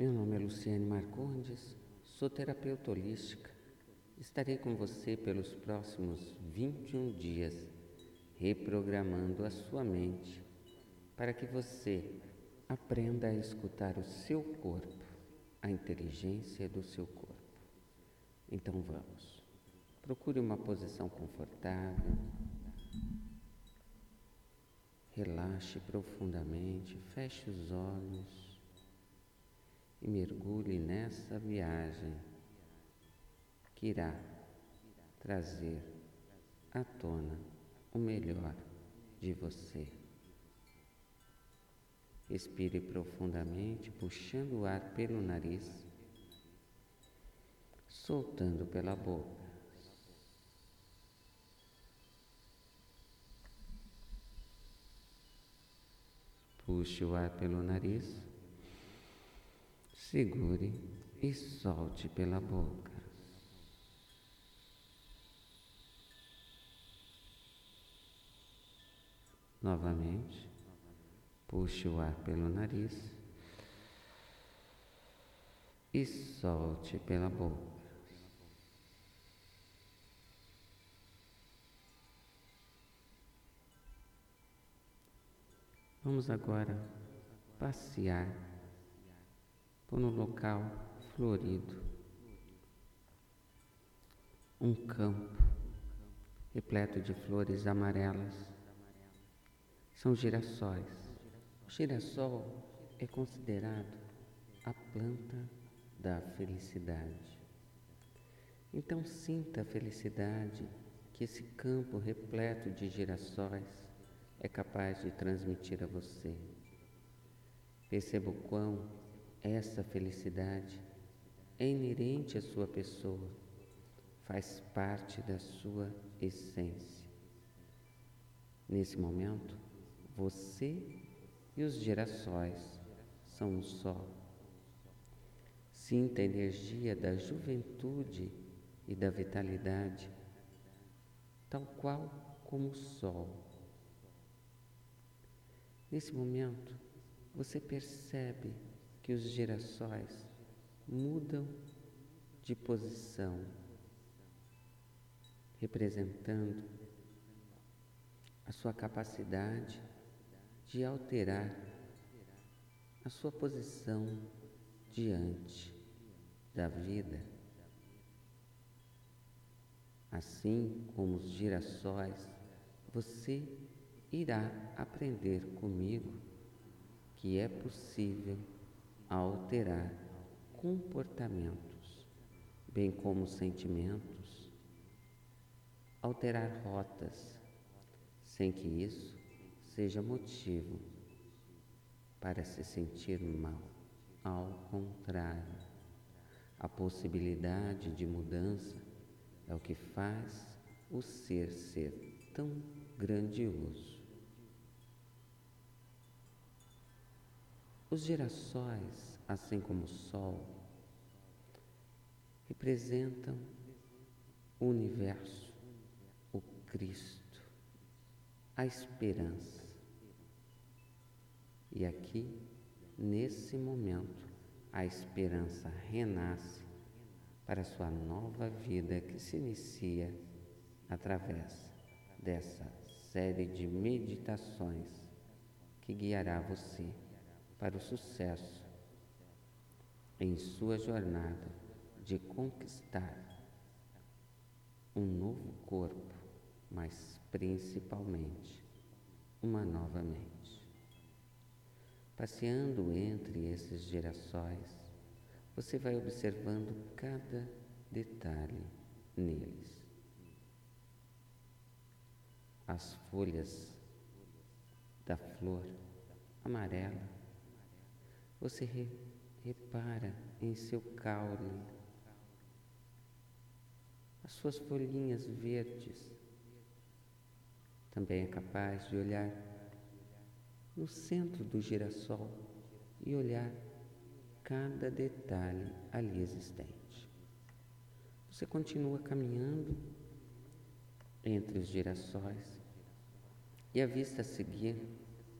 Meu nome é Luciane Marcondes, sou terapeuta holística. Estarei com você pelos próximos 21 dias, reprogramando a sua mente para que você aprenda a escutar o seu corpo, a inteligência do seu corpo. Então vamos. Procure uma posição confortável. Relaxe profundamente, feche os olhos e mergulhe nessa viagem que irá trazer à tona o melhor de você. Expire profundamente, puxando o ar pelo nariz, soltando pela boca. Puxe o ar pelo nariz. Segure e solte pela boca. Novamente, puxe o ar pelo nariz e solte pela boca. Vamos agora passear por um local florido, um campo repleto de flores amarelas. São girassóis. O girassol é considerado a planta da felicidade. Então sinta a felicidade que esse campo repleto de girassóis é capaz de transmitir a você. Perceba o quão essa felicidade é inerente à sua pessoa, faz parte da sua essência. Nesse momento, você e os girassóis são um só. Sinta a energia da juventude e da vitalidade, tal qual como o sol. Nesse momento, você percebe que os girassóis mudam de posição, representando a sua capacidade de alterar a sua posição diante da vida. Assim como os girassóis, você irá aprender comigo que é possível alterar comportamentos, bem como sentimentos, alterar rotas, sem que isso seja motivo para se sentir mal. Ao contrário, a possibilidade de mudança é o que faz o ser ser tão grandioso. Os girassóis, assim como o Sol, representam o universo, o Cristo, a esperança. E aqui, nesse momento, a esperança renasce para sua nova vida que se inicia através dessa série de meditações que guiará você para o sucesso em sua jornada de conquistar um novo corpo, mas principalmente uma nova mente. Passeando entre esses girassóis, você vai observando cada detalhe neles. As folhas da flor amarela você re, repara em seu caule, as suas folhinhas verdes. Também é capaz de olhar no centro do girassol e olhar cada detalhe ali existente. Você continua caminhando entre os girassóis e avista a seguir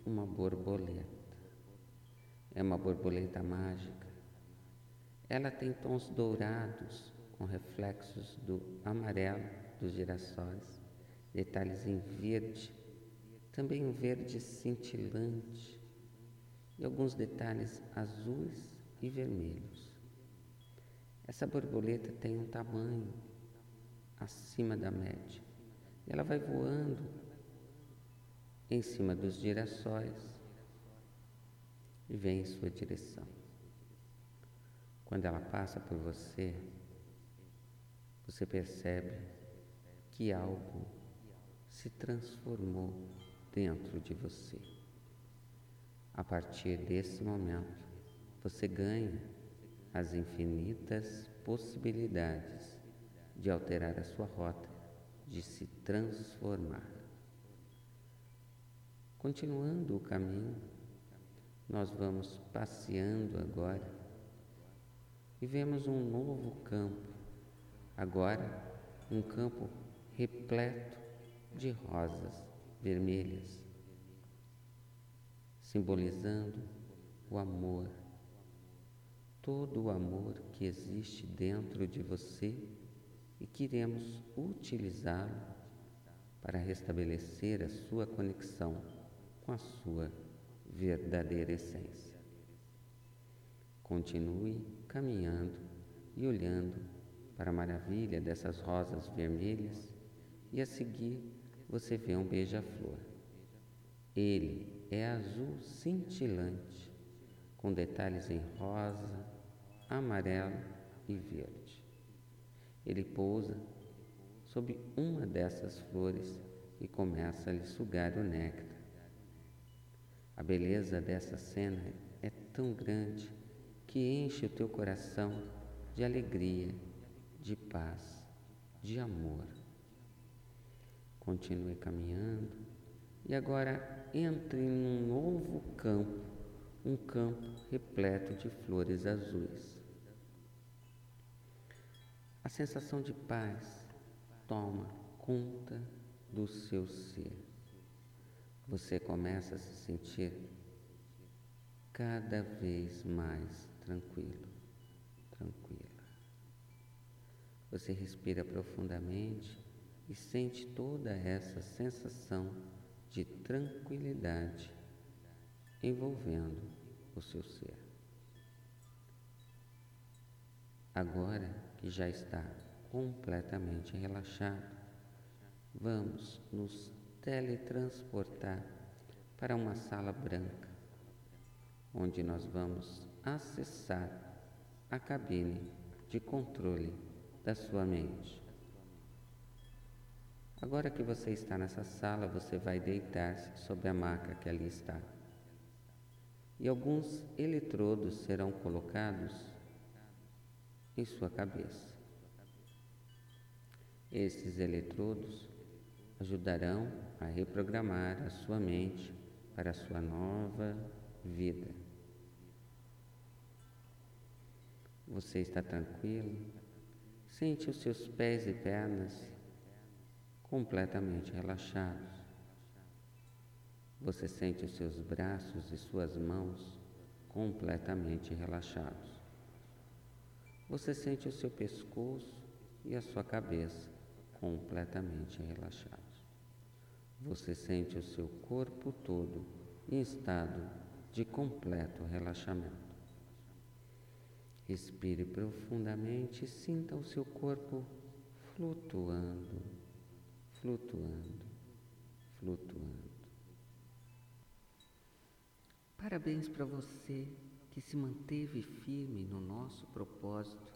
uma borboleta. É uma borboleta mágica, Ela tem tons dourados com reflexos do amarelo dos girassóis, detalhes em verde, também um verde cintilante e alguns detalhes azuis e vermelhos. Essa borboleta tem um tamanho acima da média. Ela vai voando em cima dos girassóis e vem em sua direção. Quando ela passa por você, você percebe que algo se transformou dentro de você. A partir desse momento, você ganha as infinitas possibilidades de alterar a sua rota, de se transformar. Continuando o caminho, nós vamos passeando agora e vemos um novo campo, agora um campo repleto de rosas vermelhas, simbolizando o amor, todo o amor que existe dentro de você e queremos utilizá-lo para restabelecer a sua conexão com a sua verdadeira essência. Continue caminhando e olhando para a maravilha dessas rosas vermelhas e a seguir você vê um beija-flor. Ele é azul cintilante, com detalhes em rosa, amarelo e verde. Ele pousa sob uma dessas flores e começa a lhe sugar o néctar. A beleza dessa cena é tão grande que enche o teu coração de alegria, de paz, de amor. Continue caminhando e agora entre num novo campo, um campo repleto de flores azuis. A sensação de paz toma conta do seu ser você começa a se sentir cada vez mais tranquilo, tranquila. Você respira profundamente e sente toda essa sensação de tranquilidade envolvendo o seu ser. Agora que já está completamente relaxado, vamos nos teletransportar para uma sala branca, onde nós vamos acessar a cabine de controle da sua mente. Agora que você está nessa sala, você vai deitar-se sobre a maca que ali está. E alguns eletrodos serão colocados em sua cabeça. Esses eletrodos ajudarão a reprogramar a sua mente para a sua nova vida. Você está tranquilo? Sente os seus pés e pernas completamente relaxados. Você sente os seus braços e suas mãos completamente relaxados. Você sente o seu pescoço e a sua cabeça completamente relaxados você sente o seu corpo todo em estado de completo relaxamento. Respire profundamente e sinta o seu corpo flutuando, flutuando, flutuando. Parabéns para você que se manteve firme no nosso propósito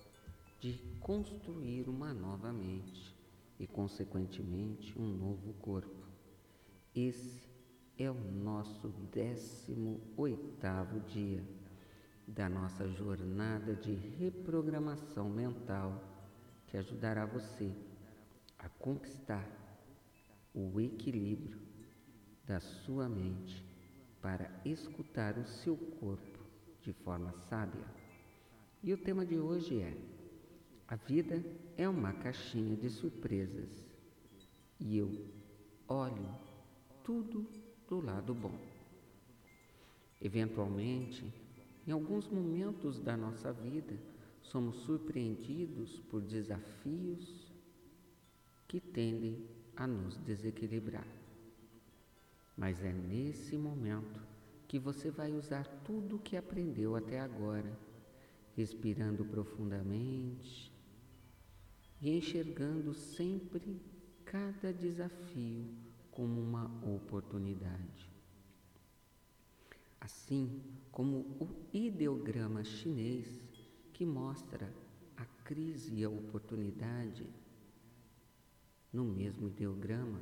de construir uma nova mente e, consequentemente, um novo corpo. Esse é o nosso décimo oitavo dia da nossa jornada de reprogramação mental que ajudará você a conquistar o equilíbrio da sua mente para escutar o seu corpo de forma sábia. E o tema de hoje é: A vida é uma caixinha de surpresas e eu olho tudo do lado bom. Eventualmente, em alguns momentos da nossa vida, somos surpreendidos por desafios que tendem a nos desequilibrar. Mas é nesse momento que você vai usar tudo o que aprendeu até agora, respirando profundamente e enxergando sempre cada desafio como uma oportunidade. Assim como o ideograma chinês que mostra a crise e a oportunidade no mesmo ideograma,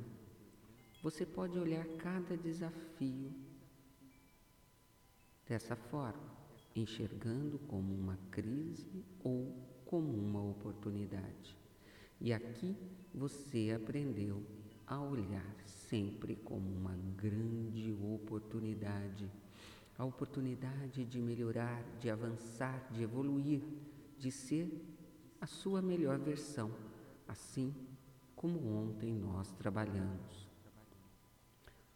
você pode olhar cada desafio dessa forma, enxergando como uma crise ou como uma oportunidade. E aqui você aprendeu a olhar sempre como uma grande oportunidade a oportunidade de melhorar, de avançar, de evoluir, de ser a sua melhor versão, assim como ontem nós trabalhamos.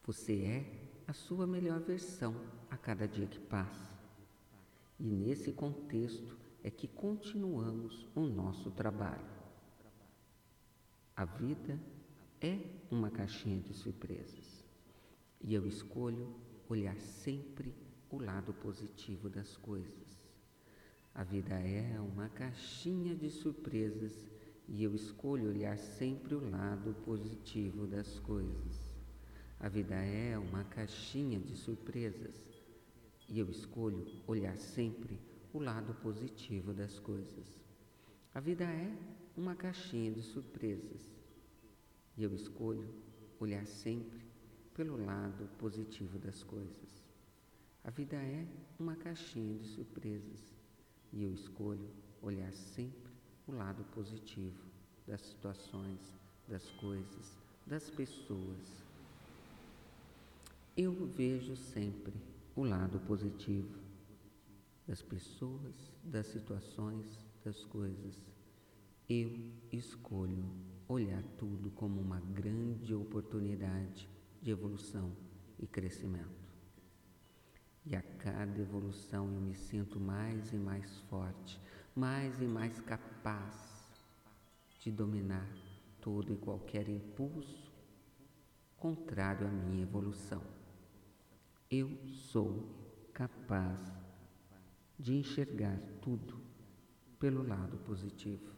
Você é a sua melhor versão a cada dia que passa. E nesse contexto é que continuamos o nosso trabalho. A vida é uma caixinha de surpresas e eu escolho olhar sempre o lado positivo das coisas. A vida é uma caixinha de surpresas e eu escolho olhar sempre o lado positivo das coisas. A vida é uma caixinha de surpresas e eu escolho olhar sempre o lado positivo das coisas. A vida é uma caixinha de surpresas e eu escolho olhar sempre pelo lado positivo das coisas. A vida é uma caixinha de surpresas e eu escolho olhar sempre o lado positivo das situações, das coisas, das pessoas. Eu vejo sempre o lado positivo das pessoas, das situações, das coisas. Eu escolho olhar tudo como uma grande oportunidade de evolução e crescimento. E a cada evolução eu me sinto mais e mais forte, mais e mais capaz de dominar todo e qualquer impulso contrário à minha evolução. Eu sou capaz de enxergar tudo pelo lado positivo.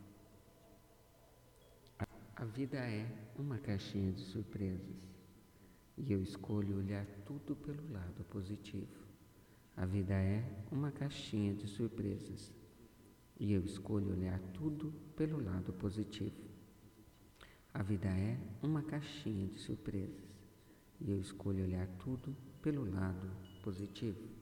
A vida é uma caixinha de surpresas e eu escolho olhar tudo pelo lado positivo. A vida é uma caixinha de surpresas e eu escolho olhar tudo pelo lado positivo. A vida é uma caixinha de surpresas e eu escolho olhar tudo pelo lado positivo.